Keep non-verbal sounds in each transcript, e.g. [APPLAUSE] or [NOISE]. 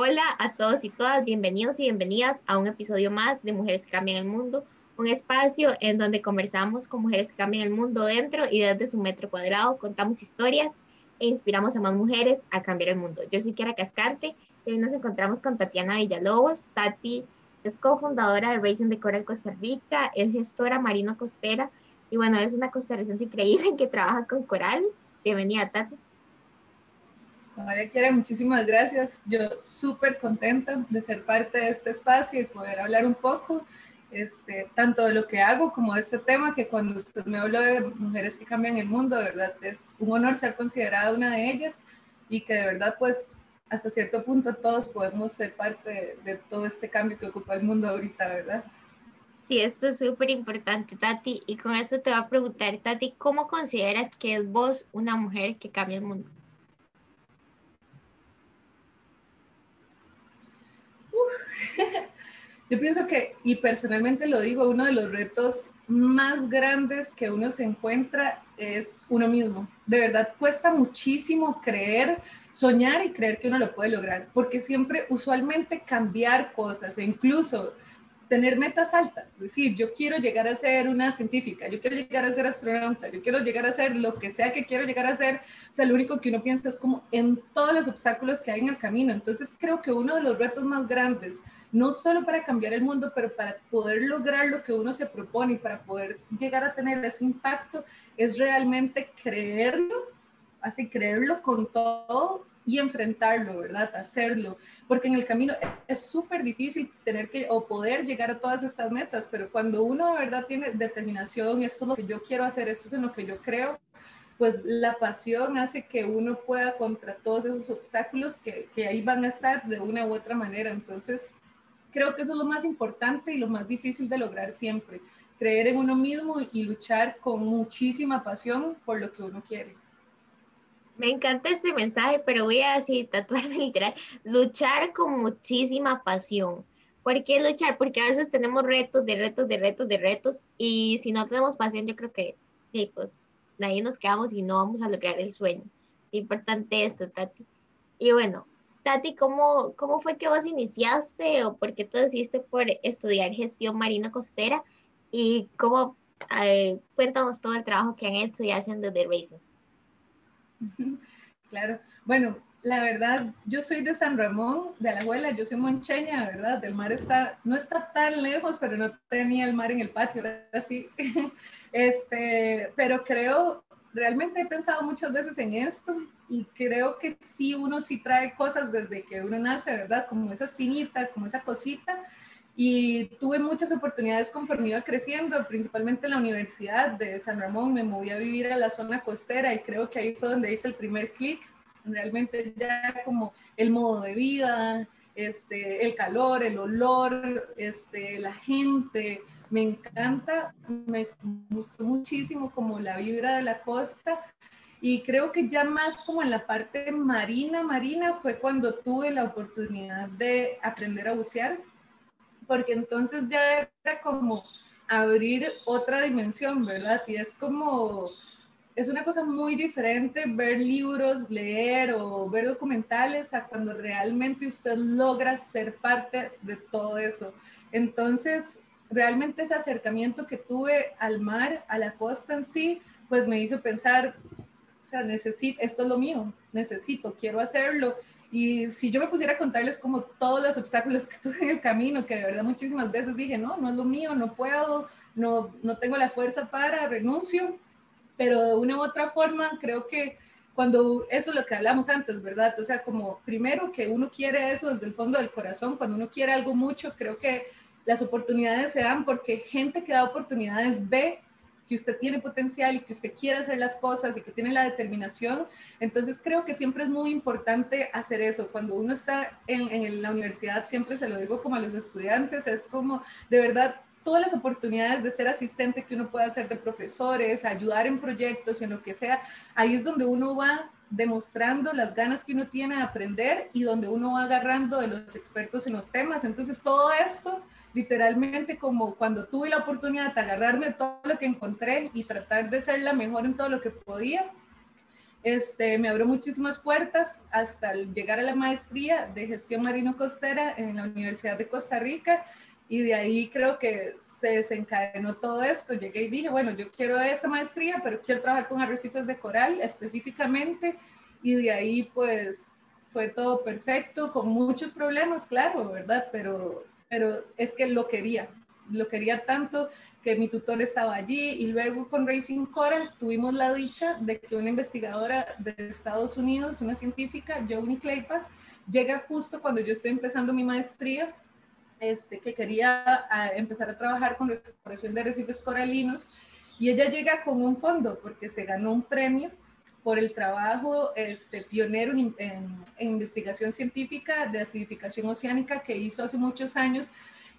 Hola a todos y todas, bienvenidos y bienvenidas a un episodio más de Mujeres que Cambian el Mundo, un espacio en donde conversamos con mujeres que cambian el mundo dentro y desde su metro cuadrado, contamos historias e inspiramos a más mujeres a cambiar el mundo. Yo soy Kiara Cascante y hoy nos encontramos con Tatiana Villalobos. Tati es cofundadora de Racing de Coral Costa Rica, es gestora marino costera y bueno, es una costarricense increíble [LAUGHS] que trabaja con corales. Bienvenida, Tati. María Kiara, muchísimas gracias. Yo súper contenta de ser parte de este espacio y poder hablar un poco, este, tanto de lo que hago como de este tema, que cuando usted me habló de mujeres que cambian el mundo, de verdad es un honor ser considerada una de ellas y que de verdad, pues, hasta cierto punto todos podemos ser parte de, de todo este cambio que ocupa el mundo ahorita, ¿verdad? Sí, esto es súper importante, Tati. Y con eso te voy a preguntar, Tati, ¿cómo consideras que es vos una mujer que cambia el mundo? [LAUGHS] Yo pienso que, y personalmente lo digo, uno de los retos más grandes que uno se encuentra es uno mismo. De verdad cuesta muchísimo creer, soñar y creer que uno lo puede lograr, porque siempre usualmente cambiar cosas e incluso tener metas altas, es decir, yo quiero llegar a ser una científica, yo quiero llegar a ser astronauta, yo quiero llegar a ser lo que sea que quiero llegar a ser, o sea, lo único que uno piensa es como en todos los obstáculos que hay en el camino. Entonces, creo que uno de los retos más grandes, no solo para cambiar el mundo, pero para poder lograr lo que uno se propone y para poder llegar a tener ese impacto, es realmente creerlo, así creerlo con todo y enfrentarlo, ¿verdad? Hacerlo, porque en el camino es súper difícil tener que o poder llegar a todas estas metas, pero cuando uno de verdad tiene determinación, esto es lo que yo quiero hacer, esto es en lo que yo creo, pues la pasión hace que uno pueda contra todos esos obstáculos que, que ahí van a estar de una u otra manera. Entonces, creo que eso es lo más importante y lo más difícil de lograr siempre, creer en uno mismo y luchar con muchísima pasión por lo que uno quiere. Me encanta este mensaje, pero voy a decir, tatuarme [LAUGHS] literal, luchar con muchísima pasión. ¿Por qué luchar? Porque a veces tenemos retos, de retos, de retos, de retos, y si no tenemos pasión, yo creo que, sí, pues, ahí nos quedamos y no vamos a lograr el sueño. Importante esto, Tati. Y bueno, Tati, ¿cómo, ¿cómo fue que vos iniciaste o por qué tú decidiste por estudiar gestión marina costera? Y cómo, eh, cuéntanos todo el trabajo que han hecho y hacen desde Racing. [LAUGHS] Claro. Bueno, la verdad, yo soy de San Ramón, de la abuela, yo soy moncheña, ¿verdad? Del mar está, no está tan lejos, pero no tenía el mar en el patio, así. [LAUGHS] Este, pero creo, realmente he pensado muchas veces en esto y creo que sí, uno sí trae cosas desde que uno nace, ¿verdad? Como esa espinita, como esa cosita, y tuve muchas oportunidades conforme iba creciendo, principalmente en la Universidad de San Ramón, me moví a vivir a la zona costera y creo que ahí fue donde hice el primer clic, realmente ya como el modo de vida, este, el calor, el olor, este, la gente, me encanta, me gustó muchísimo como la vibra de la costa y creo que ya más como en la parte marina, marina fue cuando tuve la oportunidad de aprender a bucear porque entonces ya era como abrir otra dimensión, ¿verdad? Y es como, es una cosa muy diferente ver libros, leer o ver documentales a cuando realmente usted logra ser parte de todo eso. Entonces, realmente ese acercamiento que tuve al mar, a la costa en sí, pues me hizo pensar, o sea, necesito, esto es lo mío, necesito, quiero hacerlo y si yo me pusiera a contarles como todos los obstáculos que [LAUGHS] tuve en el camino, que de verdad muchísimas veces dije, no, no es lo mío, no puedo, no, no tengo la fuerza para, renuncio, pero de una u otra forma creo que cuando eso es lo que hablamos antes, ¿verdad? O sea, como primero que uno quiere eso desde el fondo del corazón, cuando uno quiere algo mucho, creo que las oportunidades se dan porque gente que da oportunidades ve que usted tiene potencial y que usted quiere hacer las cosas y que tiene la determinación. Entonces creo que siempre es muy importante hacer eso. Cuando uno está en, en la universidad, siempre se lo digo como a los estudiantes, es como de verdad todas las oportunidades de ser asistente que uno puede hacer de profesores, ayudar en proyectos en lo que sea, ahí es donde uno va demostrando las ganas que uno tiene de aprender y donde uno va agarrando de los expertos en los temas. Entonces todo esto literalmente como cuando tuve la oportunidad de agarrarme todo lo que encontré y tratar de ser la mejor en todo lo que podía, este, me abrió muchísimas puertas hasta llegar a la maestría de gestión marino costera en la Universidad de Costa Rica y de ahí creo que se desencadenó todo esto. Llegué y dije, bueno, yo quiero esta maestría, pero quiero trabajar con arrecifes de coral específicamente y de ahí pues fue todo perfecto, con muchos problemas, claro, ¿verdad? Pero, pero es que lo quería, lo quería tanto que mi tutor estaba allí y luego con Racing Coral tuvimos la dicha de que una investigadora de Estados Unidos, una científica, Joanie Claypas, llega justo cuando yo estoy empezando mi maestría, este, que quería ah, empezar a trabajar con restauración de arrecifes coralinos y ella llega con un fondo porque se ganó un premio por el trabajo este, pionero en, en, investigación científica de acidificación oceánica que hizo hace muchos años.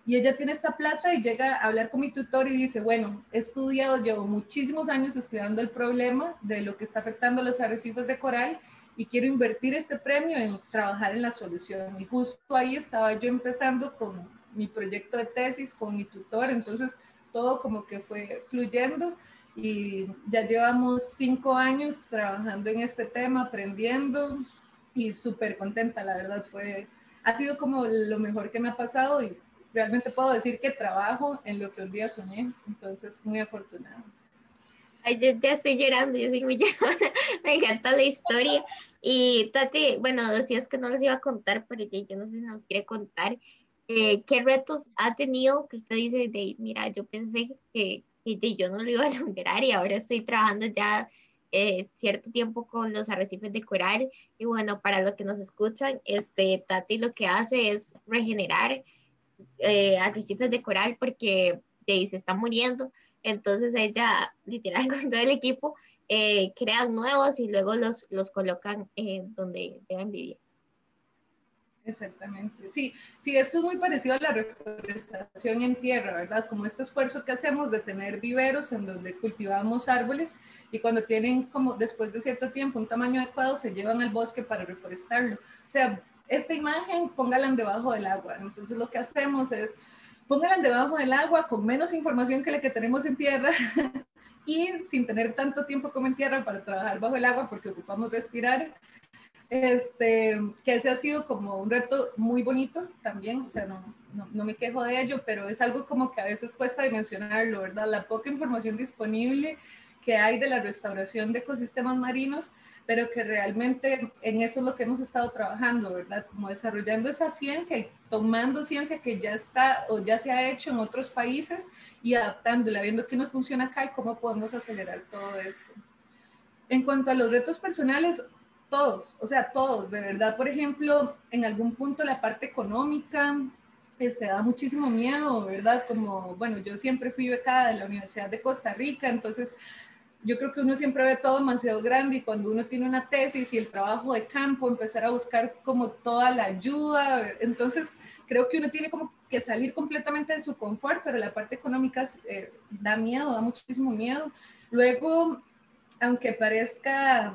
Y ella tiene esta plata y llega a hablar con mi tutor y dice, bueno, he estudiado, llevo muchísimos años estudiando el problema de lo que está afectando a los arrecifes de coral y quiero invertir este premio en trabajar en la solución. Y justo ahí estaba yo empezando con mi proyecto de tesis, con mi tutor, entonces todo como que fue fluyendo y ya llevamos cinco años trabajando en este tema, aprendiendo y súper contenta, la verdad fue, ha sido como lo mejor que me ha pasado y realmente puedo decir que trabajo en lo que un día soñé, entonces muy afortunado. Ay, yo ya estoy llorando, yo soy muy [LAUGHS] llorona, me encanta la historia. Y Tati, bueno, decías que no les iba a contar, pero ya yo no sé si nos quiere contar. Eh, ¿Qué retos ha tenido que usted dice de, mira, yo pensé que, que yo no lo iba a [LAUGHS] lograr y ahora estoy trabajando ya eh, cierto tiempo con los arrecifes de coral y bueno, para los que nos escuchan, este, Tati lo que hace es regenerar eh, arrecifes de coral porque de, se está muriendo. Entonces ella, literal, [LAUGHS] con todo el equipo, eh, crean nuevos y luego los, los colocan donde deben vivir. Exactamente, sí, sí, esto es muy parecido a la reforestación en tierra, ¿verdad? Como este esfuerzo que hacemos de tener viveros en donde cultivamos árboles y cuando tienen como después de cierto tiempo un tamaño adecuado se llevan al bosque para reforestarlo. O sea, esta imagen póngala debajo del agua. Entonces lo que hacemos es póngala debajo del agua con menos información que la que tenemos en tierra [LAUGHS] y sin tener tanto tiempo como en tierra para trabajar bajo el agua porque ocupamos respirar. Este, que ese ha sido como un reto muy bonito también, o sea, no, no, no me quejo de ello, pero es algo como que a veces cuesta dimensionarlo, ¿verdad? La poca información disponible que hay de la restauración de ecosistemas marinos pero que realmente en eso es lo que hemos estado trabajando, ¿verdad? Como desarrollando esa ciencia y tomando ciencia que ya está o ya se ha hecho en otros países y adaptándola, viendo qué nos funciona acá y cómo podemos acelerar todo esto. En cuanto a los retos personales, todos, o sea, todos, de verdad, por ejemplo, en algún punto la parte económica, este, da muchísimo miedo, ¿verdad? Como, bueno, yo siempre fui becada de la Universidad de Costa Rica, entonces yo creo que uno siempre ve todo demasiado grande y cuando uno tiene una tesis y el trabajo de campo, empezar a buscar como toda la ayuda, entonces creo que uno tiene como que salir completamente de su confort, pero la parte económica eh, da miedo, da muchísimo miedo. Luego, aunque parezca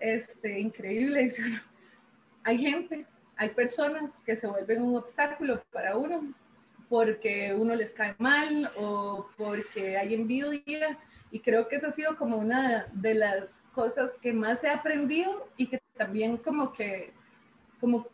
este, increíble, [LAUGHS] hay gente, hay personas que se vuelven un obstáculo para uno porque uno les cae mal o porque hay envidia y creo que eso ha sido como una de las cosas que más he aprendido y que también como que, como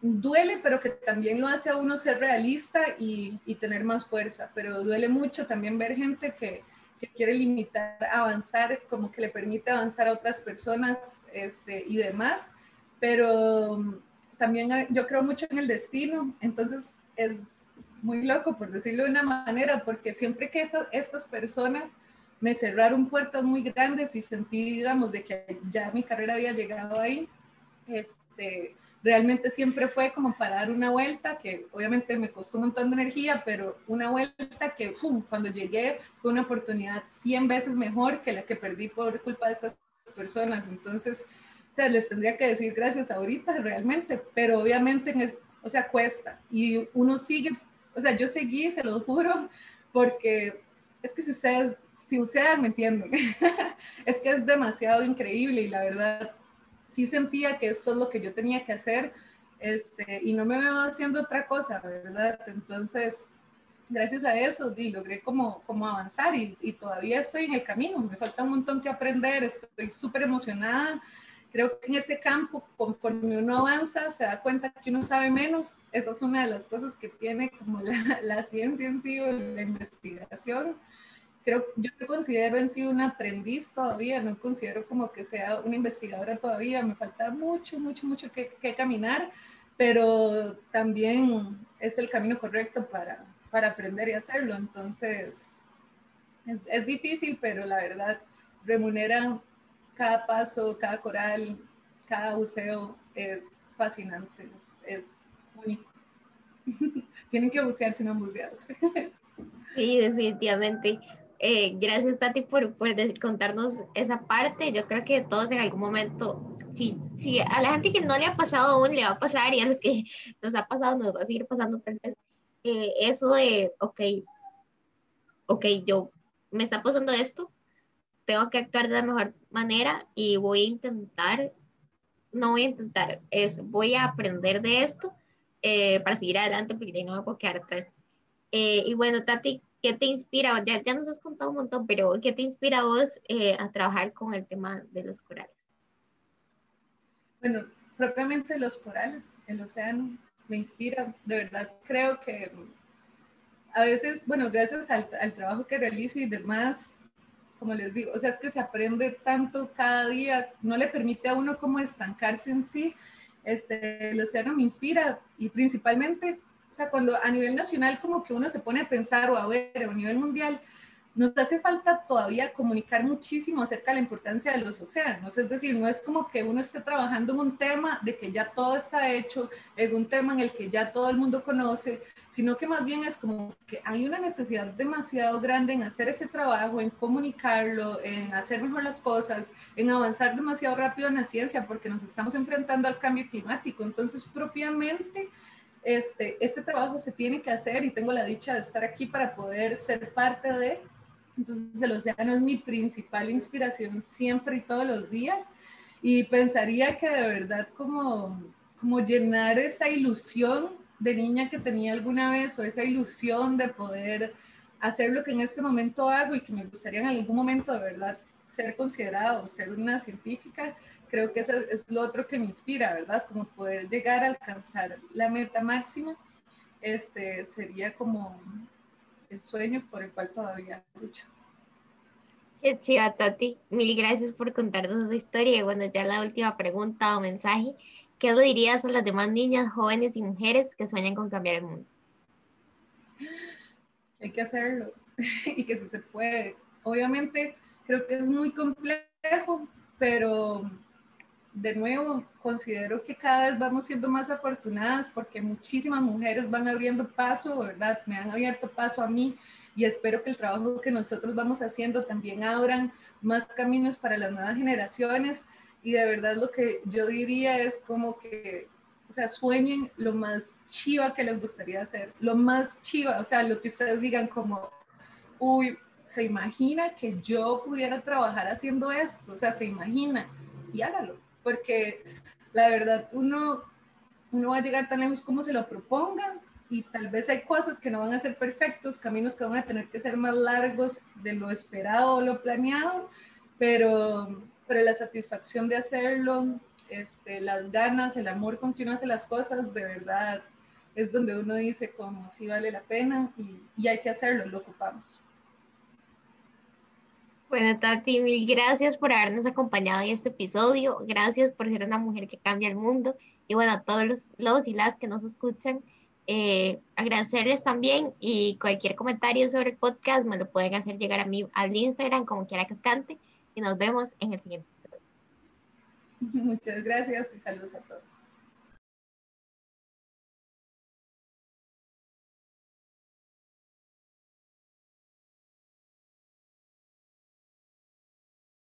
duele, pero que también lo hace a uno ser realista y, y tener más fuerza. Pero duele mucho también ver gente que, que, quiere limitar, avanzar, como que le permite avanzar a otras personas este, y demás. Pero también yo creo mucho en el destino, entonces es muy loco, por decirlo de una manera, porque siempre que estas, estas personas me cerraron puertas muy grandes y sentí, digamos, de que ya mi carrera había llegado ahí. Este, realmente siempre fue como para dar una vuelta, que obviamente me costó un montón de energía, pero una vuelta que cuando llegué fue una oportunidad 100 veces mejor que la que perdí por culpa de estas personas. Entonces, o sea, les tendría que decir gracias ahorita realmente, pero obviamente, o sea, cuesta. Y uno sigue, o sea, yo seguí, se lo juro, porque es que si ustedes si ustedes me entienden, [LAUGHS] es que es demasiado increíble y la verdad sí sentía que esto es lo que yo tenía que hacer este, y no me veo haciendo otra cosa, ¿verdad? Entonces, gracias a eso y logré como, como avanzar y, y, todavía estoy en el camino. Me falta un montón que aprender, estoy súper emocionada. Creo que en este campo, conforme uno avanza, se da cuenta que uno sabe menos. Esa es una de las cosas que tiene como la, la ciencia en sí o la investigación. Creo, yo me considero en sí un aprendiz todavía, no considero como que sea una investigadora todavía, me falta mucho, mucho, mucho que, caminar, pero también es el camino correcto para, para aprender y hacerlo. Entonces, es, es, difícil, pero la verdad remunera cada paso, cada coral, cada buceo, es fascinante, es único. [LAUGHS] Tienen que bucear si no han buceado. [LAUGHS] sí, definitivamente. Eh, gracias, Tati, por, por contarnos esa parte. Yo creo que todos en algún momento, si, si a la gente que no le ha pasado aún le va a pasar y a los que [LAUGHS] nos ha pasado nos va a seguir pasando tal vez, eh, eso de, ok, ok, yo me está pasando esto, tengo que actuar de la mejor manera y voy a intentar, no voy a intentar, es, voy a aprender de esto eh, para seguir adelante porque no me puedo quedar atrás. y bueno, Tati, ¿qué te inspira? Ya, ya nos has contado un montón, pero ¿qué te inspira a vos eh, a trabajar con el tema de los corales? Bueno, propiamente los corales, el océano, me inspira. De verdad, creo que a veces, bueno, gracias al, al trabajo que realizo y demás, como les digo, o sea, es que se aprende tanto cada día, no le permite a uno como estancarse en sí. Este, el océano me inspira y principalmente o sea, cuando a nivel nacional como que uno se pone a pensar o a ver, o a nivel mundial, nos hace falta todavía comunicar muchísimo acerca de la importancia de los océanos. Es decir, no es como que uno esté trabajando en un tema de que ya todo está hecho, en un tema en el que ya todo el mundo conoce, sino que más bien es como que hay una necesidad demasiado grande en hacer ese trabajo, en comunicarlo, en hacer mejor las cosas, en avanzar demasiado rápido en la ciencia, porque nos estamos enfrentando al cambio climático. Entonces, propiamente este, este trabajo se tiene que hacer y tengo la dicha de estar aquí para poder ser parte de. Entonces el océano es mi principal inspiración siempre y todos los días y pensaría que de verdad como, como llenar esa ilusión de niña que tenía alguna vez o esa ilusión de poder hacer lo que en este momento hago y que me gustaría en algún momento de verdad ser considerado, ser una científica, creo que eso es lo otro que me inspira, ¿verdad? Como poder llegar a alcanzar la meta máxima, este sería como el sueño por el cual todavía lucho. Qué chiva, Tati. Mil gracias por contarnos esa historia. Y bueno, ya la última pregunta o mensaje. ¿Qué le dirías a las demás niñas, jóvenes y mujeres que sueñan con cambiar el mundo? Hay que hacerlo [LAUGHS] y que se puede. Obviamente, creo que es muy complejo, pero de nuevo, considero que cada vez vamos siendo más afortunadas porque muchísimas mujeres van abriendo paso, ¿verdad? Me han abierto paso a mí y espero que el trabajo que nosotros vamos haciendo también abran más caminos para las nuevas generaciones. Y de verdad lo que yo diría es como que, o sea, sueñen lo más chiva que les gustaría hacer, lo más chiva, o sea, lo que ustedes digan como, uy, se imagina que yo pudiera trabajar haciendo esto, o sea, se imagina y hágalo porque la verdad uno, uno va a llegar tan lejos como se lo proponga y tal vez hay cosas que no van a ser perfectos, caminos que van a tener que ser más largos de lo esperado o lo planeado, pero, pero la satisfacción de hacerlo, este, las ganas, el amor con que uno hace las cosas, de verdad es donde uno dice como si vale la pena y, y hay que hacerlo, lo ocupamos. Bueno, Tati, mil gracias por habernos acompañado en este episodio. Gracias por ser una mujer que cambia el mundo. Y bueno, a todos los, los y las que nos escuchan, eh, agradecerles también y cualquier comentario sobre el podcast me lo pueden hacer llegar a mí al Instagram como quiera que cante y nos vemos en el siguiente episodio. [LAUGHS] Muchas gracias y saludos a todos.